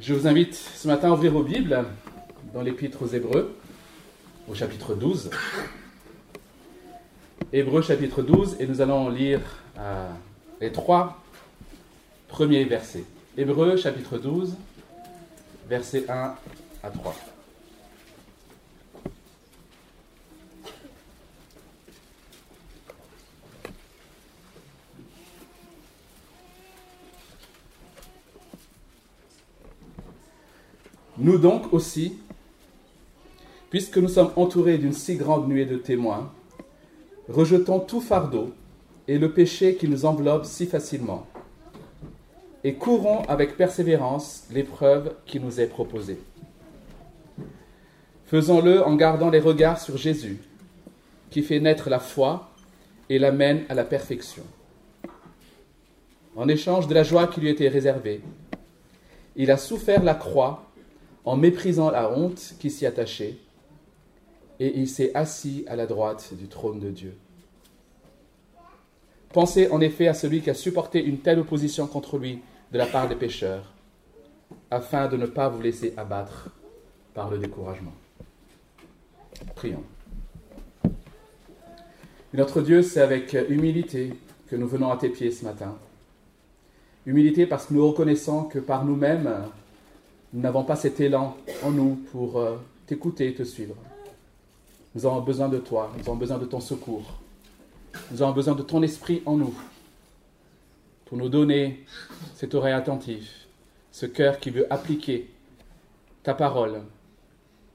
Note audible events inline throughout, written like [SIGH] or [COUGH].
Je vous invite ce matin à ouvrir vos Bibles dans l'Épître aux Hébreux, au chapitre 12. Hébreux chapitre 12, et nous allons lire euh, les trois premiers versets. Hébreux chapitre 12, versets 1 à 3. Nous donc aussi, puisque nous sommes entourés d'une si grande nuée de témoins, rejetons tout fardeau et le péché qui nous enveloppe si facilement, et courons avec persévérance l'épreuve qui nous est proposée. Faisons-le en gardant les regards sur Jésus, qui fait naître la foi et l'amène à la perfection. En échange de la joie qui lui était réservée, il a souffert la croix en méprisant la honte qui s'y attachait, et il s'est assis à la droite du trône de Dieu. Pensez en effet à celui qui a supporté une telle opposition contre lui de la part des pécheurs, afin de ne pas vous laisser abattre par le découragement. Prions. Notre Dieu, c'est avec humilité que nous venons à tes pieds ce matin. Humilité parce que nous reconnaissons que par nous-mêmes, nous n'avons pas cet élan en nous pour euh, t'écouter et te suivre. Nous avons besoin de toi, nous avons besoin de ton secours. Nous avons besoin de ton esprit en nous pour nous donner cette oreille attentive, ce cœur qui veut appliquer ta parole,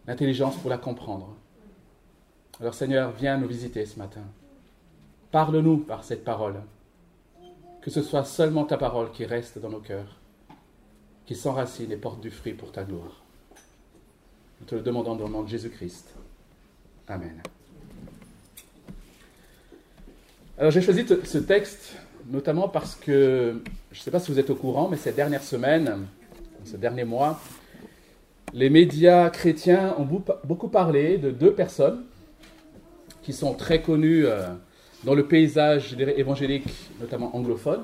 l'intelligence pour la comprendre. Alors Seigneur, viens nous visiter ce matin. Parle-nous par cette parole. Que ce soit seulement ta parole qui reste dans nos cœurs qui s'enracine et porte du fruit pour ta gloire. Nous te le demandons dans le nom de Jésus-Christ. Amen. Alors j'ai choisi ce texte notamment parce que, je ne sais pas si vous êtes au courant, mais ces dernières semaines, ces derniers mois, les médias chrétiens ont beaucoup parlé de deux personnes qui sont très connues euh, dans le paysage évangélique, notamment anglophone.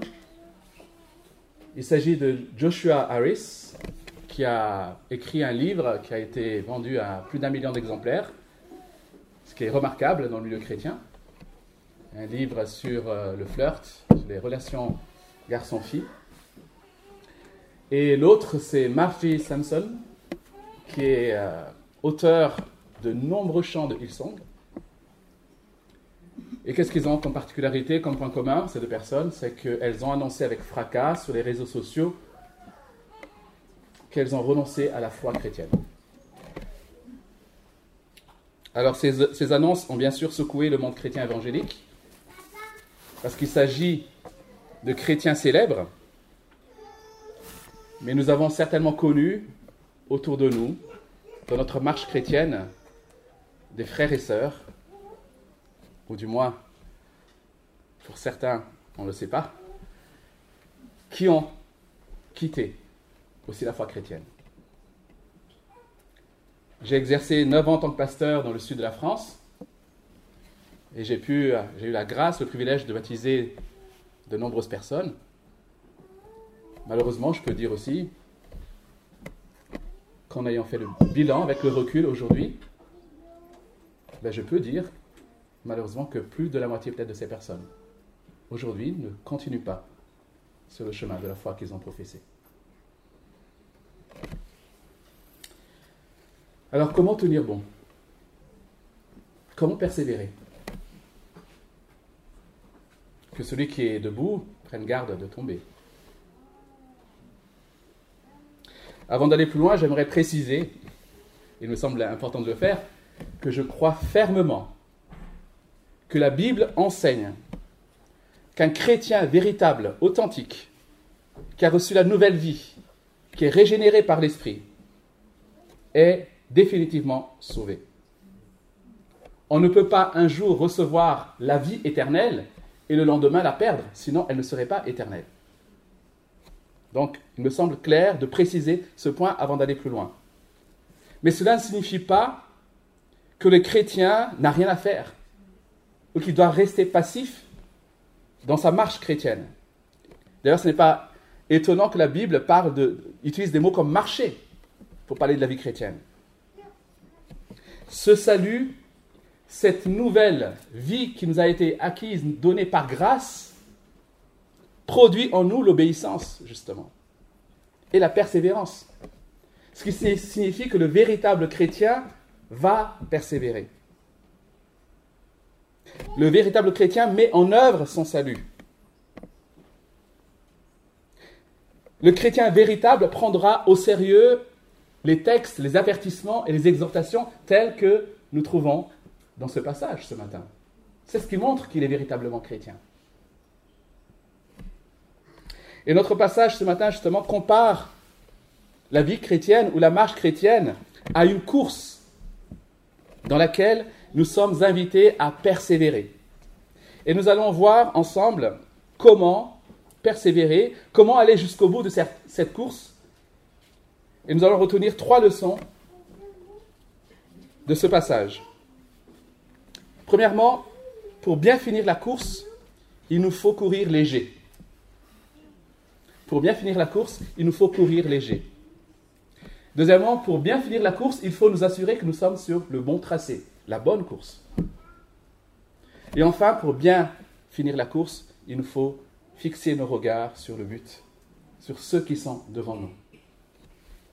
Il s'agit de Joshua Harris, qui a écrit un livre qui a été vendu à plus d'un million d'exemplaires, ce qui est remarquable dans le milieu chrétien. Un livre sur euh, le flirt, sur les relations garçon-fille. Et l'autre, c'est Margie Sampson, qui est euh, auteur de nombreux chants de Hillsong. Et qu'est-ce qu'ils ont comme particularité, comme point commun, ces deux personnes? C'est qu'elles ont annoncé avec fracas sur les réseaux sociaux qu'elles ont renoncé à la foi chrétienne. Alors ces, ces, annonces ont bien sûr secoué le monde chrétien évangélique, parce qu'il s'agit de chrétiens célèbres, mais nous avons certainement connu autour de nous, dans notre marche chrétienne, des frères et sœurs ou du moins pour certains, on ne le sait pas, qui ont quitté aussi la foi chrétienne. J'ai exercé 9 ans en tant que pasteur dans le sud de la France et j'ai eu la grâce, le privilège de baptiser de nombreuses personnes. Malheureusement, je peux dire aussi qu'en ayant fait le bilan avec le recul aujourd'hui, ben je peux dire malheureusement que plus de la moitié peut-être de ces personnes, aujourd'hui, ne continuent pas sur le chemin de la foi qu'ils ont professé. Alors comment tenir bon? Comment persévérer? Que celui qui est debout prenne garde de tomber. Avant d'aller plus loin, j'aimerais préciser, il me semble important de le faire, que je crois fermement que la Bible enseigne qu'un chrétien véritable, authentique, qui a reçu la nouvelle vie, qui est régénéré par l'Esprit, est définitivement sauvé. On ne peut pas un jour recevoir la vie éternelle et le lendemain la perdre, sinon elle ne serait pas éternelle. Donc, il me semble clair de préciser ce point avant d'aller plus loin. Mais cela ne signifie pas que le chrétien n'a rien à faire ou qu'il doit rester passif dans sa marche chrétienne. D'ailleurs, ce n'est pas étonnant que la Bible parle de, utilise des mots comme marcher pour parler de la vie chrétienne. Ce salut, cette nouvelle vie qui nous a été acquise, donnée par grâce, produit en nous l'obéissance, justement, et la persévérance. Ce qui signifie que le véritable chrétien va persévérer. Le véritable chrétien met en œuvre son salut. Le chrétien véritable prendra au sérieux les textes, les avertissements et les exhortations tels que nous trouvons dans ce passage ce matin. C'est ce qui montre qu'il est véritablement chrétien. Et notre passage ce matin, justement, compare la vie chrétienne ou la marche chrétienne à une course dans laquelle nous sommes invités à persévérer. Et nous allons voir ensemble comment persévérer, comment aller jusqu'au bout de cette course. Et nous allons retenir trois leçons de ce passage. Premièrement, pour bien finir la course, il nous faut courir léger. Pour bien finir la course, il nous faut courir léger. Deuxièmement, pour bien finir la course, il faut nous assurer que nous sommes sur le bon tracé, la bonne course. Et enfin, pour bien finir la course, il nous faut fixer nos regards sur le but, sur ceux qui sont devant nous,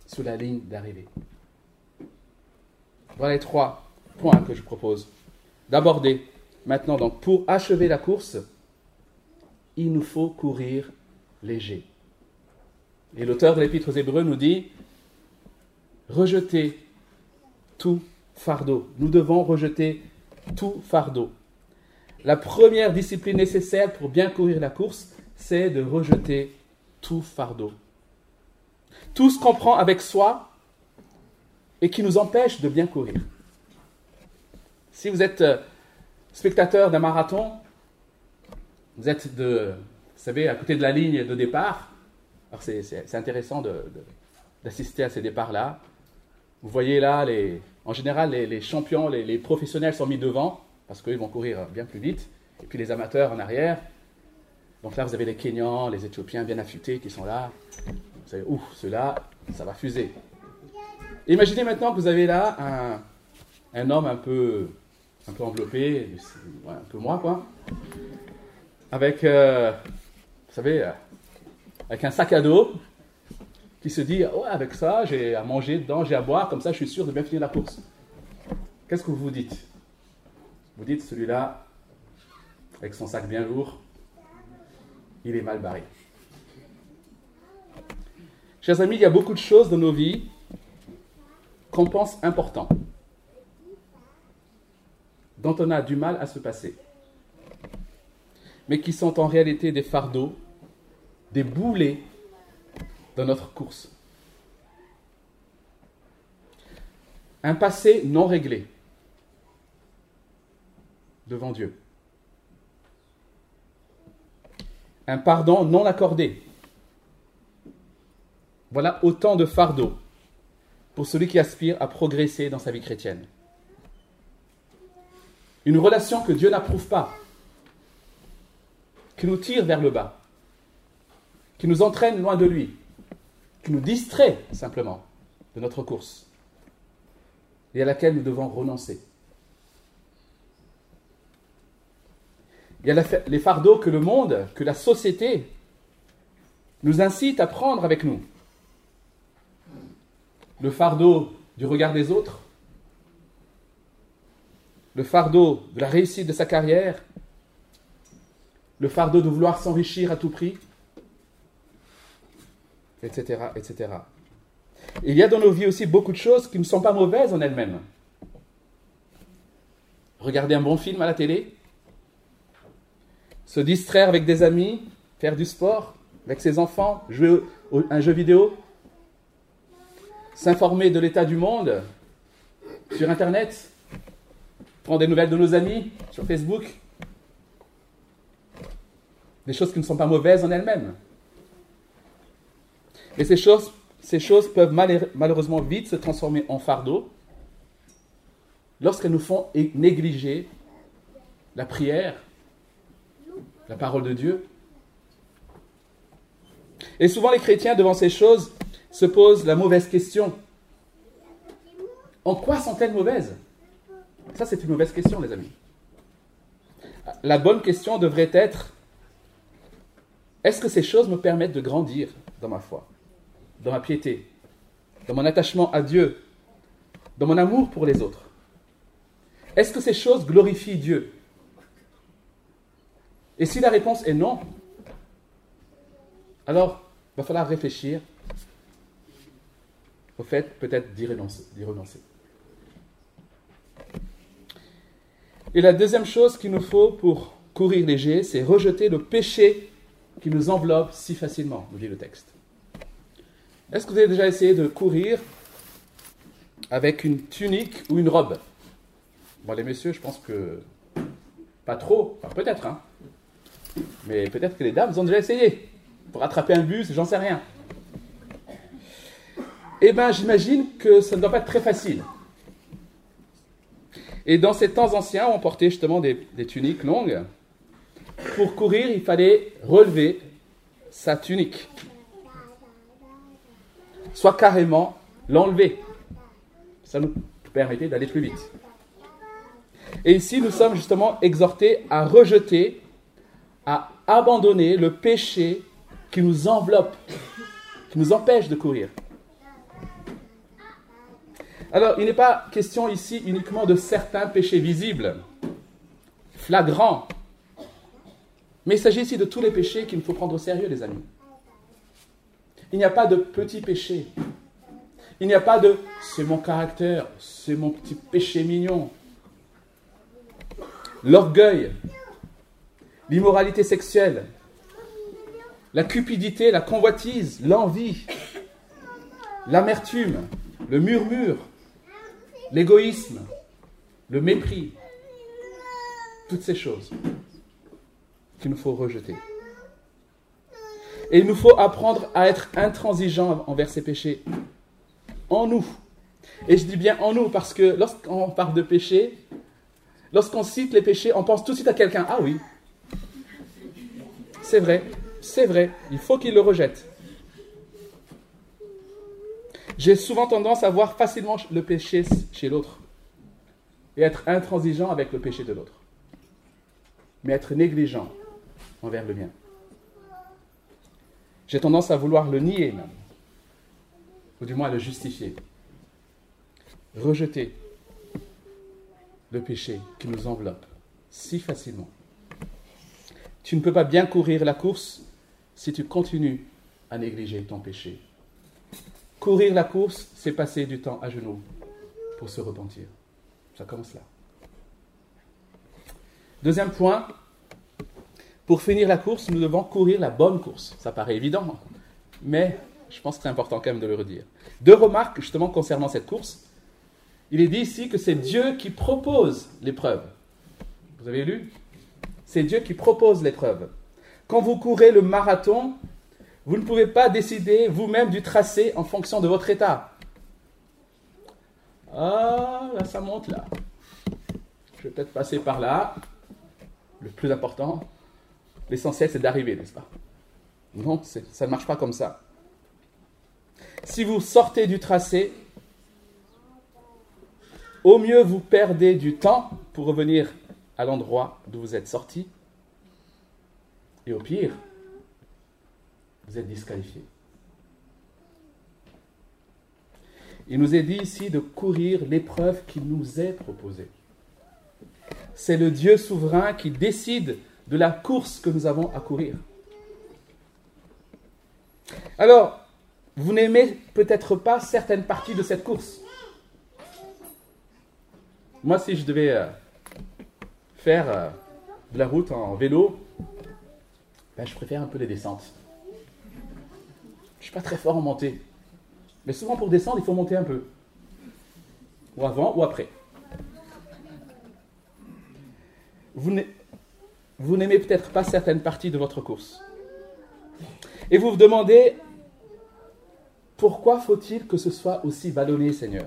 sur la ligne d'arrivée. Voilà les trois points que je propose d'aborder maintenant. Donc, pour achever la course, il nous faut courir léger. Et l'auteur de l'Épître aux Hébreux nous dit rejetez tout fardeau. Nous devons rejeter tout fardeau. La première discipline nécessaire pour bien courir la course, c'est de rejeter tout fardeau. Tout ce qu'on prend avec soi et qui nous empêche de bien courir. Si vous êtes euh, spectateur d'un marathon, vous êtes de, vous savez, à côté de la ligne de départ. Alors c'est intéressant d'assister à ces départs-là. Vous voyez là, les, en général, les, champions, les, professionnels sont mis devant, parce qu'ils vont courir bien plus vite, et puis les amateurs en arrière. Donc là, vous avez les Kenyans, les Éthiopiens bien affûtés qui sont là. Vous savez, ouf, ceux-là, ça va fuser. Imaginez maintenant que vous avez là un, homme un peu, un peu enveloppé, un peu moi, quoi, avec, euh, vous savez, euh, avec un sac à dos, qui se dit ouais, avec ça, j'ai à manger dedans, j'ai à boire, comme ça je suis sûr de bien finir la course. Qu'est-ce que vous vous dites? Vous dites celui-là, avec son sac bien lourd, il est mal barré. Chers amis, il y a beaucoup de choses dans nos vies qu'on pense importantes, dont on a du mal à se passer, mais qui sont en réalité des fardeaux, des boulets dans notre course. Un passé non réglé devant Dieu. Un pardon non accordé. Voilà autant de fardeaux pour celui qui aspire à progresser dans sa vie chrétienne. Une relation que Dieu n'approuve pas, qui nous tire vers le bas, qui nous entraîne loin de lui, qui nous distrait simplement de notre course et à laquelle nous devons renoncer. Il y a les fardeaux que le monde, que la société nous incite à prendre avec nous. Le fardeau du regard des autres, le fardeau de la réussite de sa carrière, le fardeau de vouloir s'enrichir à tout prix, etc., etc. Il y a dans nos vies aussi beaucoup de choses qui ne sont pas mauvaises en elles-mêmes. Regarder un bon film à la télé, se distraire avec des amis, faire du sport avec ses enfants, jouer un jeu vidéo, s'informer de l'état du monde sur Internet, prendre des nouvelles de nos amis sur Facebook. Des choses qui ne sont pas mauvaises en elles-mêmes. Et ces choses, ces choses peuvent malheureusement vite se transformer en fardeau lorsqu'elles nous font négliger la prière, la parole de Dieu, Et souvent les chrétiens, devant ces choses, se posent la mauvaise question. En quoi sont-elles mauvaises? Ça, c'est une mauvaise question, les amis. La bonne question devrait être, est-ce que ces choses me permettent de grandir dans ma foi, dans ma piété, dans mon attachement à Dieu, dans mon amour pour les autres Est-ce que ces choses glorifient Dieu? Et si la réponse est non, alors il va falloir réfléchir au fait peut-être d'y renoncer. Et la deuxième chose qu'il nous faut pour courir léger, c'est rejeter le péché qui nous enveloppe si facilement, nous dit le texte. Est-ce que vous avez déjà essayé de courir avec une tunique ou une robe? Bon, les messieurs, je pense que pas trop, enfin, peut-être, hein. Mais peut-être que les dames ont déjà essayé pour attraper un bus, j'en sais rien. Eh bien, j'imagine que ça ne doit pas être très facile. Et dans ces temps anciens, on portait justement des, des tuniques longues. Pour courir, il fallait relever sa tunique. Soit carrément l'enlever. Ça nous permettait d'aller plus vite. Et ici, nous sommes justement exhortés à rejeter, à abandonner le péché qui nous enveloppe, qui nous empêche de courir. Alors, il n'est pas question ici uniquement de certains péchés visibles, flagrants, mais il s'agit ici de tous les péchés qu'il faut prendre au sérieux, les amis. Il n'y a pas de petits péchés. Il n'y a pas de c'est mon caractère, c'est mon petit péché mignon. L'orgueil, l'immoralité sexuelle, la cupidité, la convoitise, l'envie, l'amertume, le murmure, l'égoïsme, le mépris, toutes ces choses qu'il nous faut rejeter. Et il nous faut apprendre à être intransigeants envers ces péchés en nous. Et je dis bien en nous parce que lorsqu'on parle de péché, lorsqu'on cite les péchés, on pense tout de suite à quelqu'un. Ah oui, c'est vrai, c'est vrai, il faut qu'il le rejette. J'ai souvent tendance à voir facilement le péché chez l'autre et être intransigeant avec le péché de l'autre, mais être négligent envers le mien. J'ai tendance à vouloir le nier même, ou du moins le justifier, rejeter le péché qui nous enveloppe si facilement. Tu ne peux pas bien courir la course si tu continues à négliger ton péché. Courir la course, c'est passer du temps à genoux pour se repentir. Ça commence là. Deuxième point, pour finir la course, nous devons courir la bonne course. Ça paraît évident, mais je pense que c'est important quand même de le redire. Deux remarques justement concernant cette course. Il est dit ici que c'est Dieu qui propose l'épreuve. Vous avez lu? C'est Dieu qui propose l'épreuve. Quand vous courez le marathon, vous ne pouvez pas décider vous-même du tracé en fonction de votre état. Ah, là, ça monte là. Je vais peut-être passer par là. Le plus important, l'essentiel, c'est d'arriver, n'est-ce pas? Non, ça ne marche pas comme ça. Si vous sortez du tracé, au mieux vous perdez du temps pour revenir à l'endroit d'où vous êtes sorti. Et au pire, vous êtes disqualifié. Il nous est dit ici de courir l'épreuve qui nous est proposée. C'est le Dieu souverain qui décide de la course que nous avons à courir. Alors, vous n'aimez peut-être pas certaines parties de cette course. Moi, si je devais euh, faire euh, de la route en vélo, ben, je préfère un peu les descentes. Je ne suis pas très fort en montée. Mais souvent pour descendre, il faut monter un peu. Ou avant ou après. Vous n'aimez peut-être pas certaines parties de votre course. Et vous vous demandez, pourquoi faut-il que ce soit aussi ballonné, Seigneur?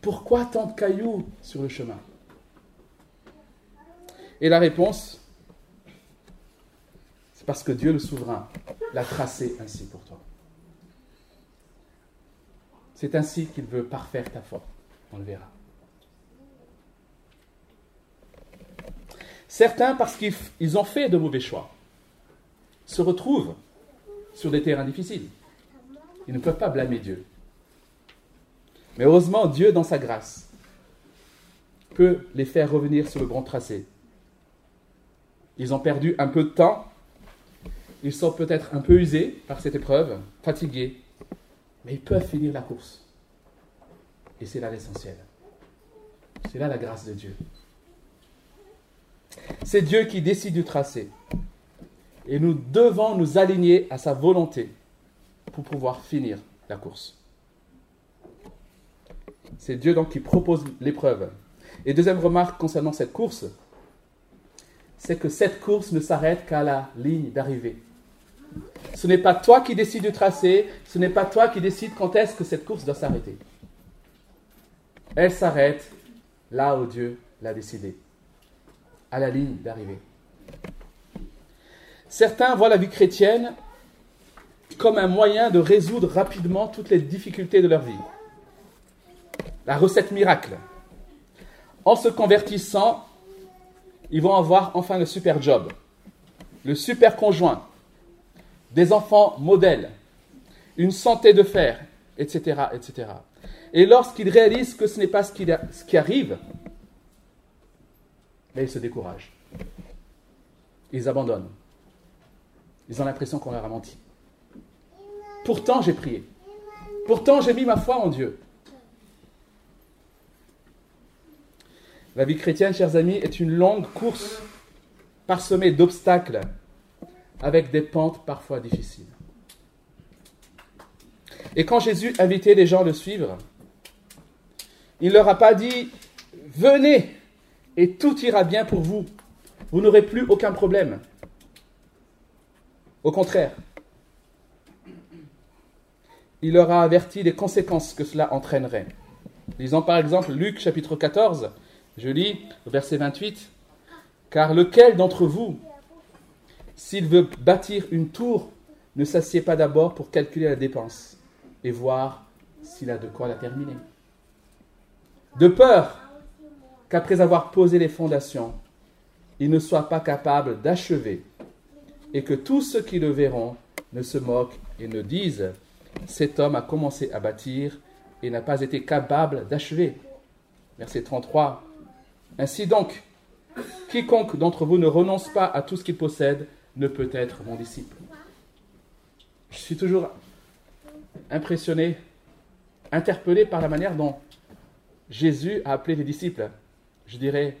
Pourquoi tant de cailloux sur le chemin? Et la réponse, parce que Dieu le souverain l'a tracé ainsi pour toi. C'est ainsi qu'il veut parfaire ta foi. On le verra. Certains, parce qu'ils ont fait de mauvais choix, se retrouvent sur des terrains difficiles. Ils ne peuvent pas blâmer Dieu. Mais heureusement, Dieu, dans sa grâce, peut les faire revenir sur le bon tracé. Ils ont perdu un peu de temps, ils sont peut-être un peu usés par cette épreuve, fatigués, mais ils peuvent finir la course. Et c'est là l'essentiel. C'est là la grâce de Dieu. C'est Dieu qui décide du tracé. Et nous devons nous aligner à sa volonté pour pouvoir finir la course. C'est Dieu donc qui propose l'épreuve. Et deuxième remarque concernant cette course, c'est que cette course ne s'arrête qu'à la ligne d'arrivée. Ce n'est pas toi qui décides du tracé, ce n'est pas toi qui décides quand est-ce que cette course doit s'arrêter. Elle s'arrête là où Dieu l'a décidé, à la ligne d'arrivée. Certains voient la vie chrétienne comme un moyen de résoudre rapidement toutes les difficultés de leur vie. La recette miracle. En se convertissant, ils vont avoir enfin le super job, le super conjoint, des enfants modèles, une santé de fer, etc. etc. Et lorsqu'ils réalisent que ce n'est pas ce qui, ce qui arrive, mais ils se découragent. Ils abandonnent. Ils ont l'impression qu'on leur a menti. Pourtant, j'ai prié. Pourtant, j'ai mis ma foi en Dieu. La vie chrétienne, chers amis, est une longue course parsemée d'obstacles avec des pentes parfois difficiles. Et quand Jésus invitait les gens à le suivre, il ne leur a pas dit Venez et tout ira bien pour vous. Vous n'aurez plus aucun problème. Au contraire, il leur a averti des conséquences que cela entraînerait. Lisons par exemple Luc chapitre 14, je lis verset 28, Car lequel d'entre vous, s'il veut bâtir une tour, ne s'assied pas d'abord pour calculer la dépense et voir s'il a de quoi la terminer? De peur qu'après avoir posé les fondations, il ne soit pas capable d'achever et que tous ceux qui le verront ne se moquent et ne disent Cet homme a commencé à bâtir et n'a pas été capable d'achever. Verset 33. Ainsi donc, quiconque d'entre vous ne renonce pas à tout ce qu'il possède ne peut être mon disciple. Je suis toujours impressionné, interpellé par la manière dont Jésus a appelé les disciples. Je dirais,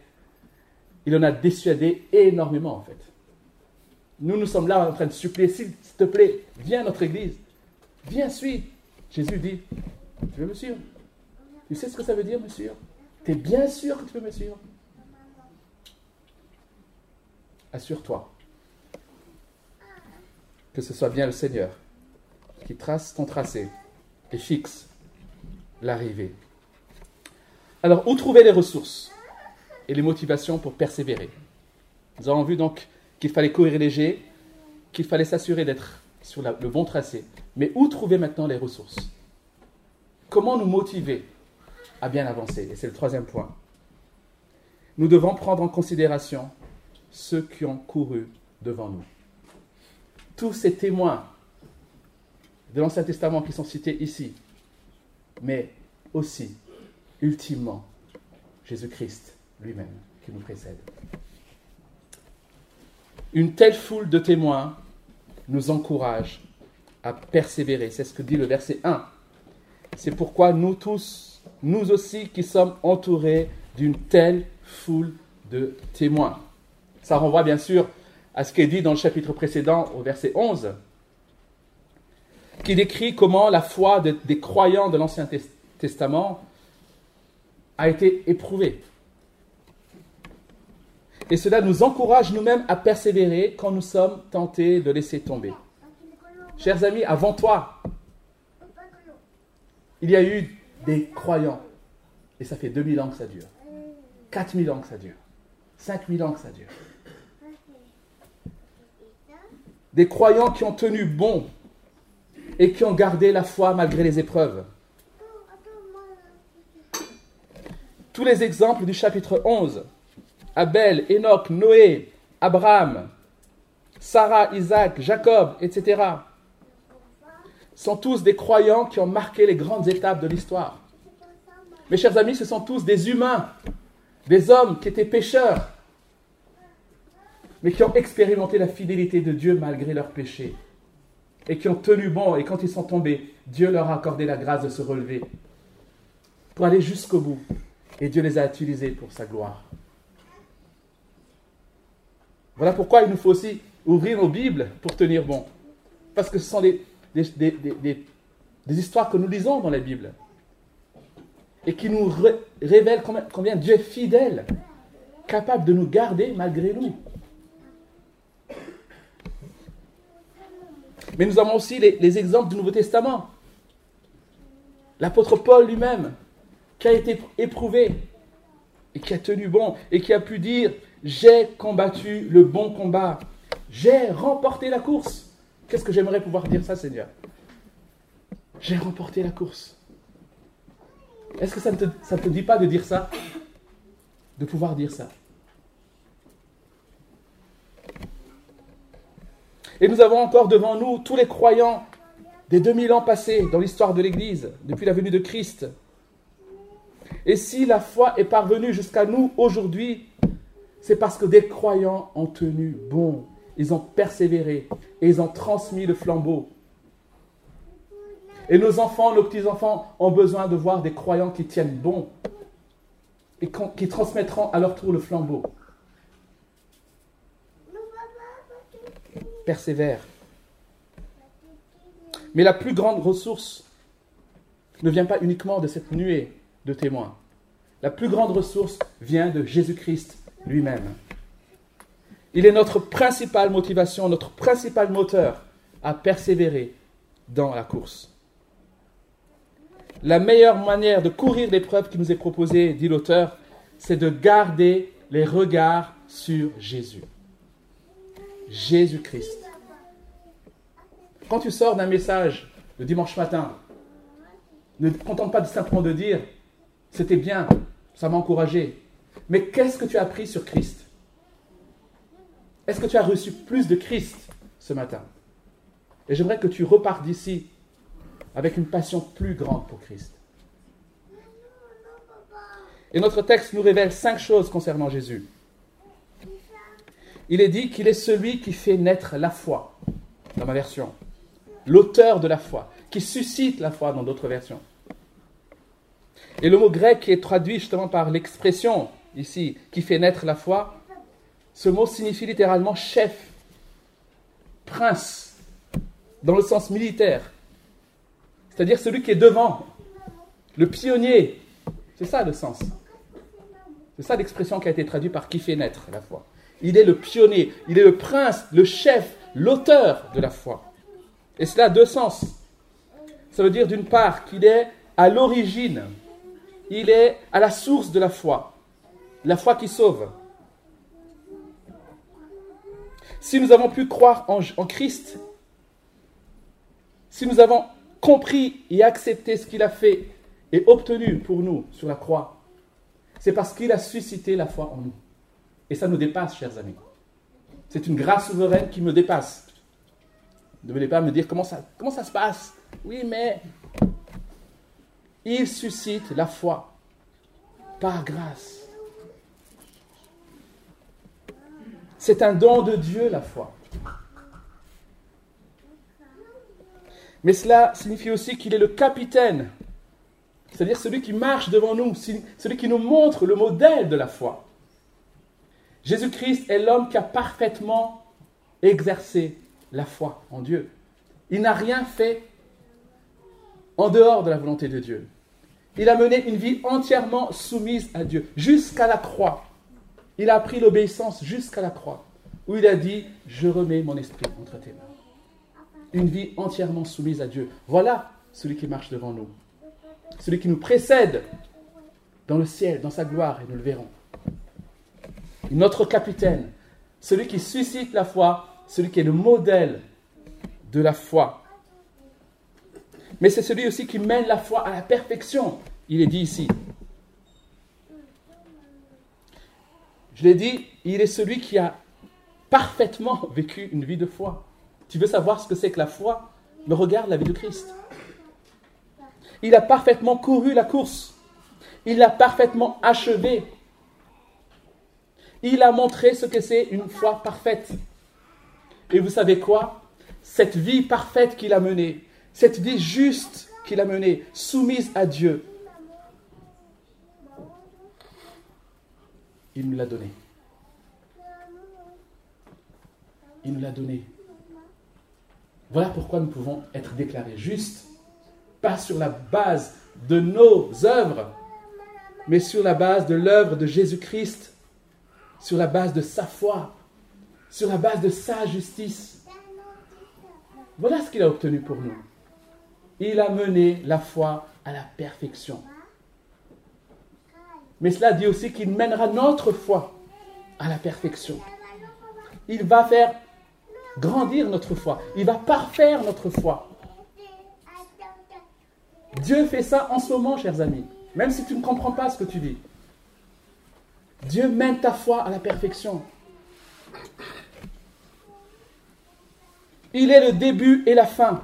il en a dissuadé énormément en fait. Nous, nous sommes là en train de supplier, s'il te plaît, viens à notre église, viens, suis. Jésus dit, tu veux me suivre? Tu sais ce que ça veut dire, me suivre Tu es bien sûr que tu veux me suivre? Assure-toi que ce soit bien le Seigneur qui trace ton tracé et fixe l'arrivée. Alors, où trouver les ressources? Et les motivations pour persévérer Nous avons vu donc qu'il fallait courir léger, qu'il fallait s'assurer d'être sur le bon tracé. Mais où trouver maintenant les ressources? Comment nous motiver à bien avancer? Et c'est le troisième point. Nous devons prendre en considération ceux qui ont couru devant nous. Tous ces témoins de l'Ancien Testament qui sont cités ici, mais aussi, ultimement, Jésus-Christ lui-même qui nous précède. Une telle foule de témoins nous encourage à persévérer. C'est ce que dit le verset 1. C'est pourquoi nous tous, nous aussi qui sommes entourés d'une telle foule de témoins. Ça renvoie bien sûr à ce qui est dit dans le chapitre précédent au verset 11, qui décrit comment la foi des croyants de l'Ancien Testament a été éprouvée. Et cela nous encourage nous-mêmes à persévérer quand nous sommes tentés de laisser tomber. Chers amis, avant toi, il y a eu des croyants. Et ça fait 2000 ans que ça dure. 4000 ans que ça dure. 5000 ans que ça dure. des croyants qui ont tenu bon et qui ont gardé la foi malgré les épreuves. Tous les exemples du chapitre 11, Abel, Enoch, Noé, Abraham, Sarah, Isaac, Jacob, etc., sont tous des croyants qui ont marqué les grandes étapes de l'histoire. Mes chers amis, ce sont tous des humains, des hommes qui étaient pécheurs, mais qui ont expérimenté la fidélité de Dieu malgré leurs péchés, et qui ont tenu bon, et quand ils sont tombés, Dieu leur a accordé la grâce de se relever, pour aller jusqu'au bout, et Dieu les a utilisés pour sa gloire. Voilà pourquoi il nous faut aussi ouvrir nos Bibles pour tenir bon. Parce que ce sont des, histoires que nous lisons dans la Bible. Et qui nous révèlent combien, Dieu est fidèle, capable de nous garder malgré nous. Mais nous avons aussi les exemples du Nouveau Testament. L'apôtre Paul lui-même, qui a été éprouvé et qui a tenu bon et qui a pu dire j'ai combattu le bon combat. J'ai remporté la course. Qu'est-ce que j'aimerais pouvoir dire ça, Seigneur? J'ai remporté la course. Est-ce que ça ne te, te dit pas de dire ça? De pouvoir dire ça Et nous avons encore devant nous tous les croyants des 2000 ans passés dans l'histoire de l'Église, depuis la venue de Christ. Et si la foi est parvenue jusqu'à nous aujourd'hui, c'est parce que des croyants ont tenu bon, ils ont persévéré et ils ont transmis le flambeau. Et nos enfants, nos petits-enfants ont besoin de voir des croyants qui tiennent bon et qui transmettront à leur tour le flambeau. Persévère. Mais la plus grande ressource ne vient pas uniquement de cette nuée de témoins. La plus grande ressource vient de Jésus-Christ lui-même. Il est notre principale motivation, notre principal moteur à persévérer dans la course. La meilleure manière de courir l'épreuve qui nous est proposée, dit l'auteur, c'est de garder les regards sur Jésus. Jésus-Christ. Quand tu sors d'un message le dimanche matin, ne te contente pas simplement de dire c'était bien, ça m'a encouragé, mais qu'est-ce que tu as appris sur Christ? Est-ce que tu as reçu plus de Christ ce matin? Et j'aimerais que tu repartes d'ici avec une passion plus grande pour Christ. Et notre texte nous révèle cinq choses concernant Jésus. Il est dit qu'il est celui qui fait naître la foi, dans ma version. L'auteur de la foi, qui suscite la foi dans d'autres versions. Et le mot grec est traduit justement par l'expression ici, qui fait naître la foi, ce mot signifie littéralement chef, prince, dans le sens militaire. C'est-à-dire celui qui est devant, le pionnier. C'est ça le sens. C'est ça l'expression qui a été traduite par qui fait naître la foi. Il est le pionnier, il est le prince, le chef, l'auteur de la foi. Et cela a deux sens. Ça veut dire d'une part qu'il est à l'origine, il est à la source de la foi la foi qui sauve. Si nous avons pu croire en, Christ, si nous avons compris et accepté ce qu'il a fait et obtenu pour nous sur la croix, c'est parce qu'il a suscité la foi en nous. Et ça nous dépasse, chers amis. C'est une grâce souveraine qui me dépasse. Ne venez pas me dire comment ça, comment ça se passe. Oui, mais il suscite la foi par grâce. C'est un don de Dieu, la foi. Mais cela signifie aussi qu'il est le capitaine, c'est-à-dire celui qui marche devant nous, celui qui nous montre le modèle de la foi. Jésus-Christ est l'homme qui a parfaitement exercé la foi en Dieu. Il n'a rien fait en dehors de la volonté de Dieu. Il a mené une vie entièrement soumise à Dieu, jusqu'à la croix. Il a appris l'obéissance jusqu'à la croix, où il a dit, je remets mon esprit entre tes mains. Une vie entièrement soumise à Dieu. Voilà celui qui marche devant nous. Celui qui nous précède dans le ciel, dans sa gloire, et nous le verrons. Notre capitaine, celui qui suscite la foi celui qui est le modèle de la foi. Mais c'est celui aussi qui mène la foi à la perfection, il est dit ici. Je l'ai dit, il est celui qui a parfaitement [LAUGHS] vécu une vie de foi. Tu veux savoir ce que c'est que la foi? Me regarde la vie de Christ. Il a parfaitement couru la course. Il l'a parfaitement achevé. Il a montré ce que c'est une foi parfaite. Et vous savez quoi? Cette vie parfaite qu'il a menée, cette vie juste qu'il a menée, soumise à Dieu, il nous l'a donnée. Il nous l'a donnée. Voilà pourquoi nous pouvons être déclarés justes, pas sur la base de nos œuvres, mais sur la base de l'œuvre de Jésus-Christ, sur la base de sa foi, sur la base de sa justice. Voilà ce qu'il a obtenu pour nous. Il a mené la foi à la perfection. Mais cela dit aussi qu'il mènera notre foi à la perfection. Il va faire grandir notre foi. Il va parfaire notre foi. Dieu fait ça en ce moment, chers amis. Même si tu ne comprends pas ce que tu dis. Dieu mène ta foi à la perfection. Il est le début et la fin.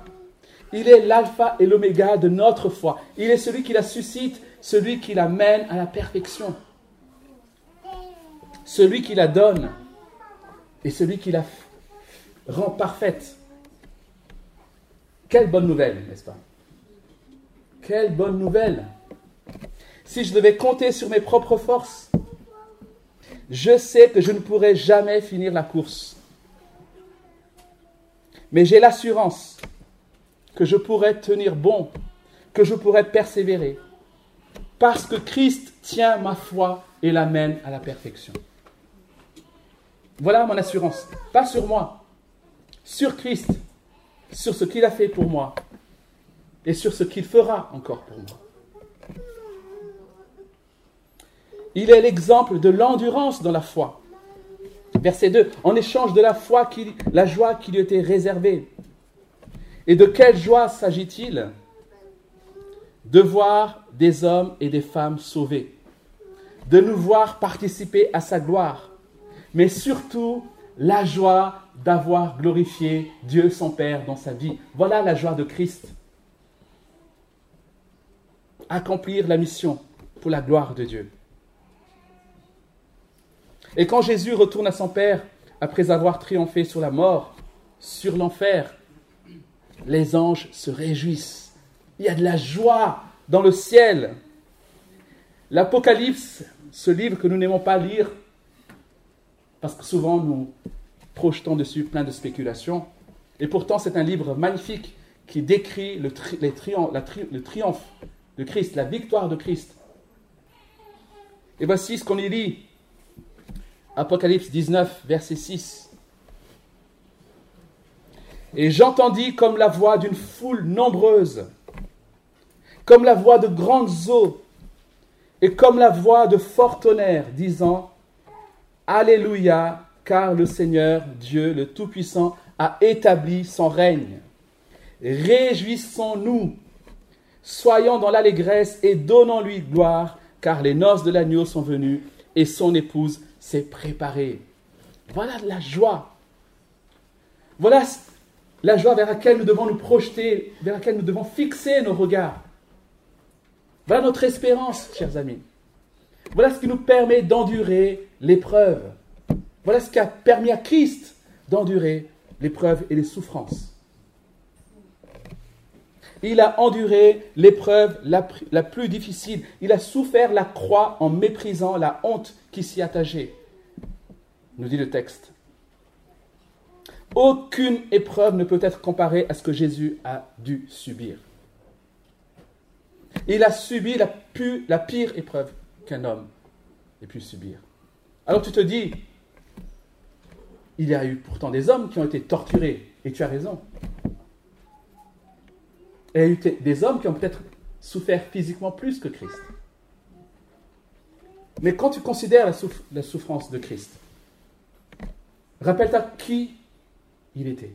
Il est l'alpha et l'oméga de notre foi. Il est celui qui la suscite, celui qui la mène à la perfection. Celui qui la donne et celui qui la rend parfaite. Quelle bonne nouvelle, n'est-ce pas? Quelle bonne nouvelle Si je devais compter sur mes propres forces, je sais que je ne pourrais jamais finir la course. Mais j'ai l'assurance que je pourrais tenir bon, que je pourrais persévérer, parce que Christ tient ma foi et l'amène à la perfection. Voilà mon assurance, pas sur moi, sur Christ, sur ce qu'il a fait pour moi et sur ce qu'il fera encore pour moi. Il est l'exemple de l'endurance dans la foi. Verset 2. En échange de la la joie qui lui était réservée. Et de quelle joie s'agit-il? De voir des hommes et des femmes sauvés. De nous voir participer à sa gloire. Mais surtout, la joie d'avoir glorifié Dieu son Père dans sa vie. Voilà la joie de Christ. Accomplir la mission pour la gloire de Dieu. Et quand Jésus retourne à son Père, après avoir triomphé sur la mort, sur l'enfer, les anges se réjouissent. Il y a de la joie dans le ciel. L'Apocalypse, ce livre que nous n'aimons pas lire, parce que souvent nous projetons dessus plein de spéculations, et pourtant c'est un livre magnifique qui décrit le, le triomphe de Christ, la victoire de Christ. Et voici ce qu'on y lit Apocalypse 19, verset 6. Et j'entendis comme la voix d'une foule nombreuse, comme la voix de grandes eaux, et comme la voix de fort tonnerre, disant, Alléluia, car le Seigneur, Dieu le Tout-Puissant, a établi son règne. Réjouissons-nous, soyons dans l'allégresse et donnons-lui gloire, car les noces de l'agneau sont venues et son épouse s'est préparée. Voilà la joie. Voilà la joie vers laquelle nous devons nous projeter, vers laquelle nous devons fixer nos regards. Voilà notre espérance, chers amis. Voilà ce qui nous permet d'endurer l'épreuve. Voilà ce qui a permis à Christ d'endurer l'épreuve et les souffrances. Il a enduré l'épreuve la, plus difficile. Il a souffert la croix en méprisant la honte qui s'y attachait, nous dit le texte. Aucune épreuve ne peut être comparée à ce que Jésus a dû subir. Il a subi la, pire épreuve qu'un homme ait pu subir. Alors tu te dis, il y a eu pourtant des hommes qui ont été torturés, et tu as raison. Il y a eu des hommes qui ont peut-être souffert physiquement plus que Christ. Mais quand tu considères la, souffrance de Christ, rappelle-toi qui il était.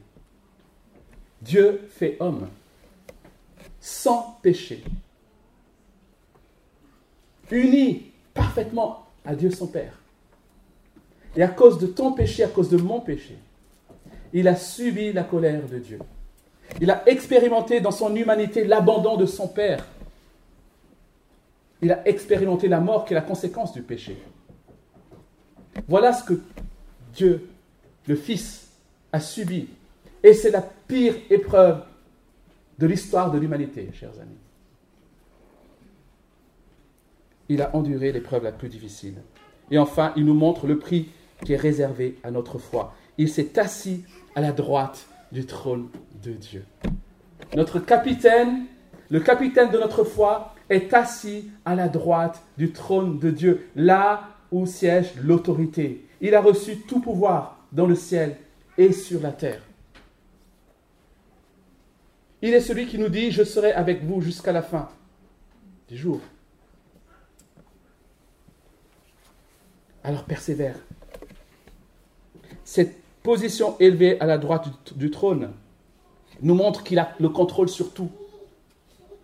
Dieu fait homme, sans péché, uni parfaitement à Dieu son Père. Et à cause de ton péché, à cause de mon péché, il a subi la colère de Dieu. Il a expérimenté dans son humanité l'abandon de son Père. Il a expérimenté la mort qui est la conséquence du péché. Voilà ce que Dieu, le Fils, a subi. Et c'est la pire épreuve de l'histoire de l'humanité, chers amis. Il a enduré l'épreuve la plus difficile. Et enfin, il nous montre le prix qui est réservé à notre foi. Il s'est assis à la droite du trône de Dieu. Notre capitaine, le capitaine de notre foi, est assis à la droite du trône de Dieu, là où siège l'autorité. Il a reçu tout pouvoir dans le ciel et sur la terre. Il est celui qui nous dit, je serai avec vous jusqu'à la fin du jour. Alors persévère. Cette position élevée à la droite du, trône nous montre qu'il a le contrôle sur tout,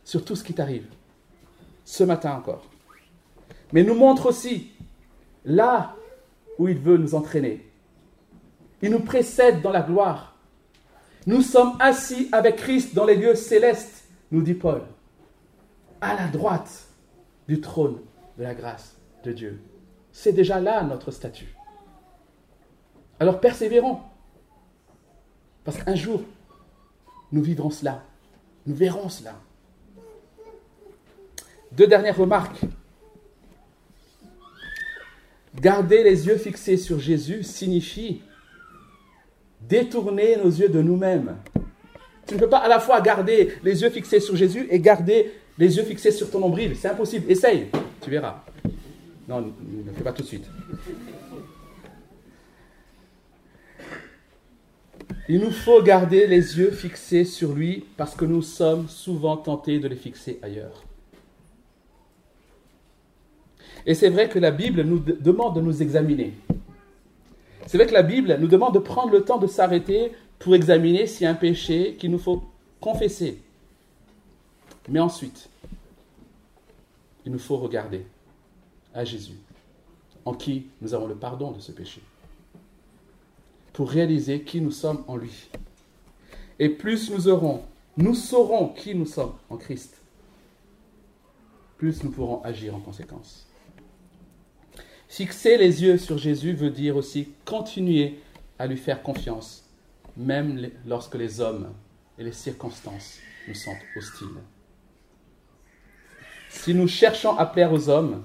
sur tout ce qui t'arrive, ce matin encore. Mais nous montre aussi là où il veut nous entraîner. Il nous précède dans la gloire. Nous sommes assis avec Christ dans les lieux célestes, nous dit Paul, à la droite du trône de la grâce de Dieu. C'est déjà là notre statut. Alors persévérons. Parce qu'un jour, nous vivrons cela. Nous verrons cela. Deux dernières remarques. Garder les yeux fixés sur Jésus signifie détourner nos yeux de nous-mêmes. Tu ne peux pas à la fois garder les yeux fixés sur Jésus et garder les yeux fixés sur ton nombril. C'est impossible. Essaye, tu verras. Non, ne fais pas tout de suite. Il nous faut garder les yeux fixés sur lui parce que nous sommes souvent tentés de les fixer ailleurs. Et c'est vrai que la Bible nous demande de nous examiner. C'est vrai que la Bible nous demande de prendre le temps de s'arrêter pour examiner s'il y a un péché qu'il nous faut confesser. Mais ensuite, il nous faut regarder à Jésus, en qui nous avons le pardon de ce péché pour réaliser qui nous sommes en lui. Et plus nous aurons, nous saurons qui nous sommes en Christ, plus nous pourrons agir en conséquence. Fixer les yeux sur Jésus veut dire aussi continuer à lui faire confiance, même lorsque les hommes et les circonstances nous sentent hostiles. Si nous cherchons à plaire aux hommes,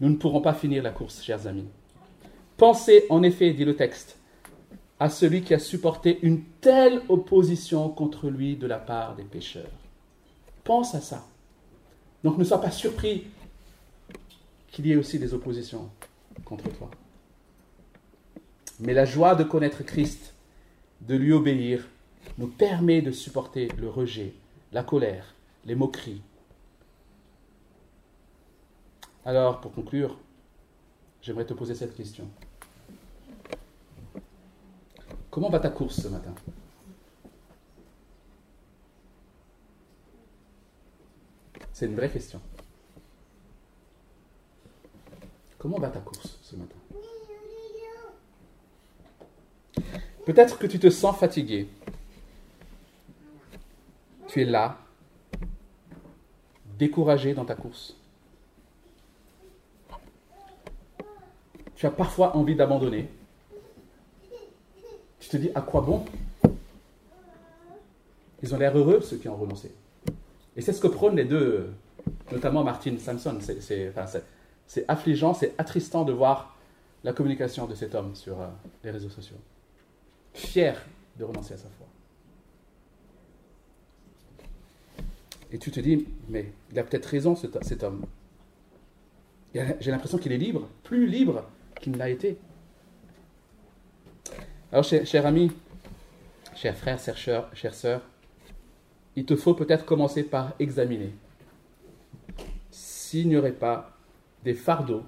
nous ne pourrons pas finir la course, chers amis. Pensez en effet, dit le texte, à celui qui a supporté une telle opposition contre lui de la part des pécheurs. Pense à ça. Donc ne sois pas surpris qu'il y ait aussi des oppositions contre toi. Mais la joie de connaître Christ, de lui obéir, nous permet de supporter le rejet, la colère, les moqueries. Alors, pour conclure, j'aimerais te poser cette question. Comment va ta course ce matin? C'est une vraie question. Comment va ta course ce matin? Peut-être que tu te sens fatigué. Tu es là, découragé dans ta course. Tu as parfois envie d'abandonner te dis, à quoi bon? Ils ont l'air heureux, ceux qui ont renoncé. Et c'est ce que prônent les deux, notamment Martin Samson. C'est affligeant, c'est attristant de voir la communication de cet homme sur euh, les réseaux sociaux. Fier de renoncer à sa foi. Et tu te dis, mais il a peut-être raison, cet homme. J'ai l'impression qu'il est libre, plus libre qu'il ne l'a été. Alors, cher, ami, chers frères, chères, chères sœurs, il te faut peut-être commencer par examiner s'il n'y aurait pas des fardeaux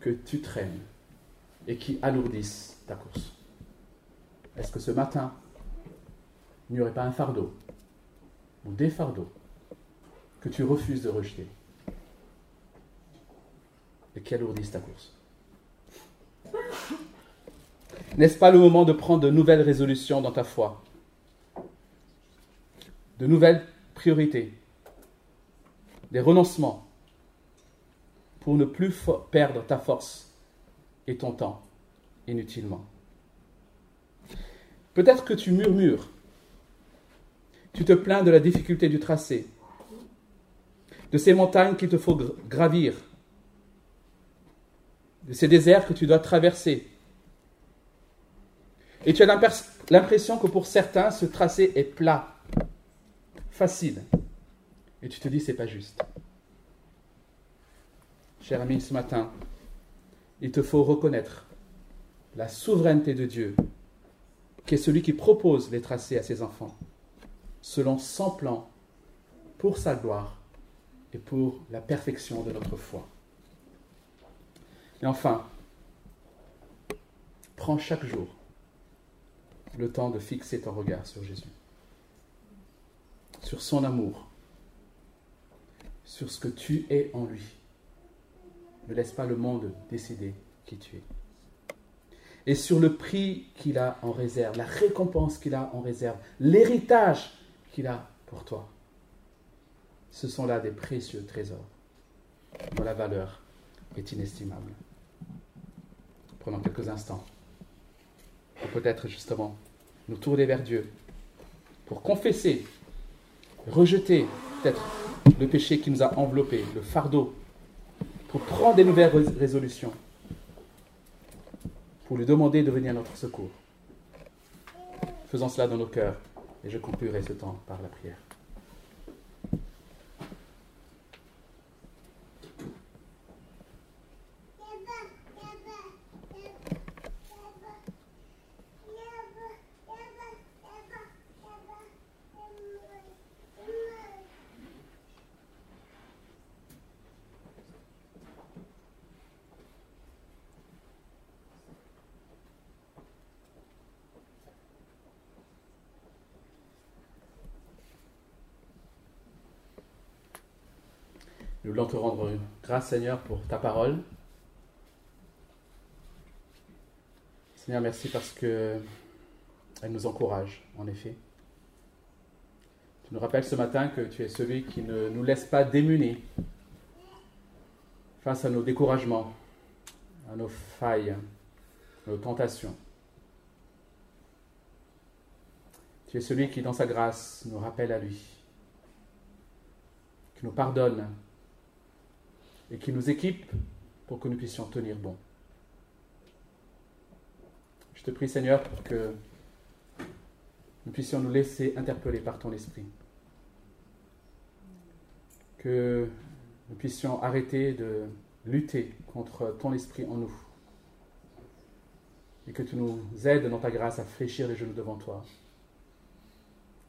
que tu traînes et qui alourdissent ta course. est-ce que ce matin, il n'y aurait pas un fardeau ou des fardeaux que tu refuses de rejeter et qui alourdissent ta course? N'est-ce pas le moment de prendre de nouvelles résolutions dans ta foi? De nouvelles priorités? Des renoncements? Pour ne plus perdre ta force et ton temps inutilement. Peut-être que tu murmures, tu te plains de la difficulté du tracé, de ces montagnes qu'il te faut gravir, de ces déserts que tu dois traverser, et tu as l'impression que pour certains, ce tracé est plat, facile. Et tu te dis, c'est pas juste. Cher ami, ce matin, il te faut reconnaître la souveraineté de Dieu, qui est celui qui propose les tracés à ses enfants, selon son plan, pour sa gloire et pour la perfection de notre foi. Et enfin, prends chaque jour le temps de fixer ton regard sur Jésus, sur son amour, sur ce que tu es en lui. Ne laisse pas le monde décider qui tu es. Et sur le prix qu'il a en réserve, la récompense qu'il a en réserve, l'héritage qu'il a pour toi. Ce sont là des précieux trésors dont la valeur est inestimable. Prenons quelques instants peut-être justement nous tourner vers Dieu pour confesser, rejeter peut-être le péché qui nous a enveloppés, le fardeau, pour prendre des nouvelles résolutions, pour lui demander de venir à notre secours. Faisons cela dans nos cœurs et je conclurai ce temps par la prière. Nous te rendre grâce, Seigneur, pour ta parole. Seigneur, merci parce que elle nous encourage, en effet. Tu nous rappelles ce matin que tu es celui qui ne nous laisse pas démunis face à nos découragements, à nos failles, nos tentations. Tu es celui qui, dans sa grâce, nous rappelle à lui, qui nous pardonne et qui nous équipe pour que nous puissions tenir bon. Je te prie Seigneur pour que nous puissions nous laisser interpeller par ton esprit. Que nous puissions arrêter de lutter contre ton esprit en nous. Et que tu nous aides dans ta grâce à fléchir les genoux devant toi.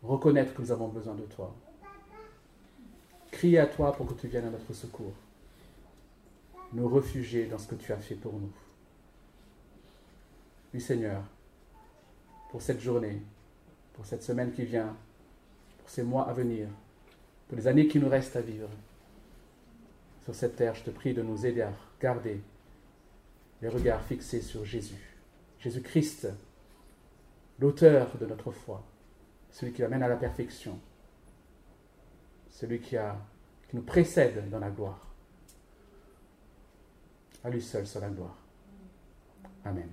Reconnaître que nous avons besoin de toi. Crier à toi pour que tu viennes à notre secours nous réfugier dans ce que tu as fait pour nous. Oui Seigneur, pour cette journée, pour cette semaine qui vient, pour ces mois à venir, pour les années qui nous restent à vivre, sur cette terre, je te prie de nous aider à garder les regards fixés sur Jésus, Jésus-Christ, l'auteur de notre foi, celui qui amène à la perfection, celui qui, nous précède dans la gloire. À lui seul la gloire. Amen.